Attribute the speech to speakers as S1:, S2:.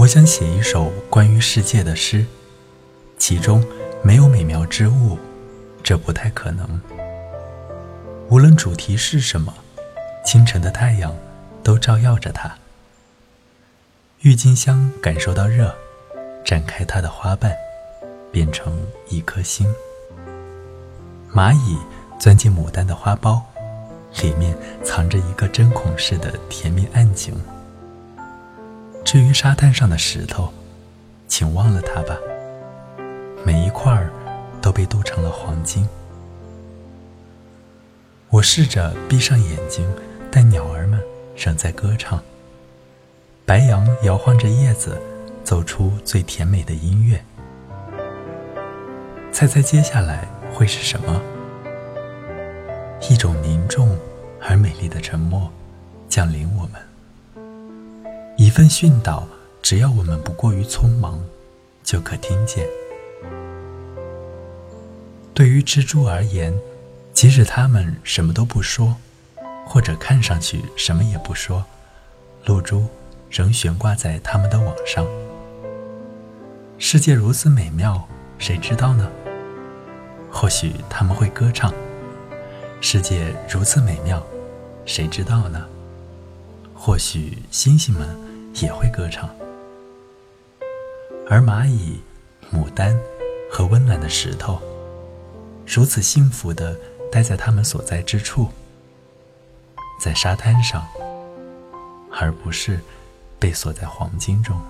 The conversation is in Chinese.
S1: 我想写一首关于世界的诗，其中没有美妙之物，这不太可能。无论主题是什么，清晨的太阳都照耀着它。郁金香感受到热，展开它的花瓣，变成一颗星。蚂蚁钻进牡丹的花苞，里面藏着一个针孔似的甜蜜暗景。至于沙滩上的石头，请忘了它吧。每一块都被镀成了黄金。我试着闭上眼睛，但鸟儿们仍在歌唱。白杨摇晃着叶子，奏出最甜美的音乐。猜猜接下来会是什么？一种凝重而美丽的沉默降临我们。一份训导，只要我们不过于匆忙，就可听见。对于蜘蛛而言，即使它们什么都不说，或者看上去什么也不说，露珠仍悬挂在它们的网上。世界如此美妙，谁知道呢？或许他们会歌唱。世界如此美妙，谁知道呢？或许星星们。也会歌唱，而蚂蚁、牡丹和温暖的石头，如此幸福的待在他们所在之处，在沙滩上，而不是被锁在黄金中。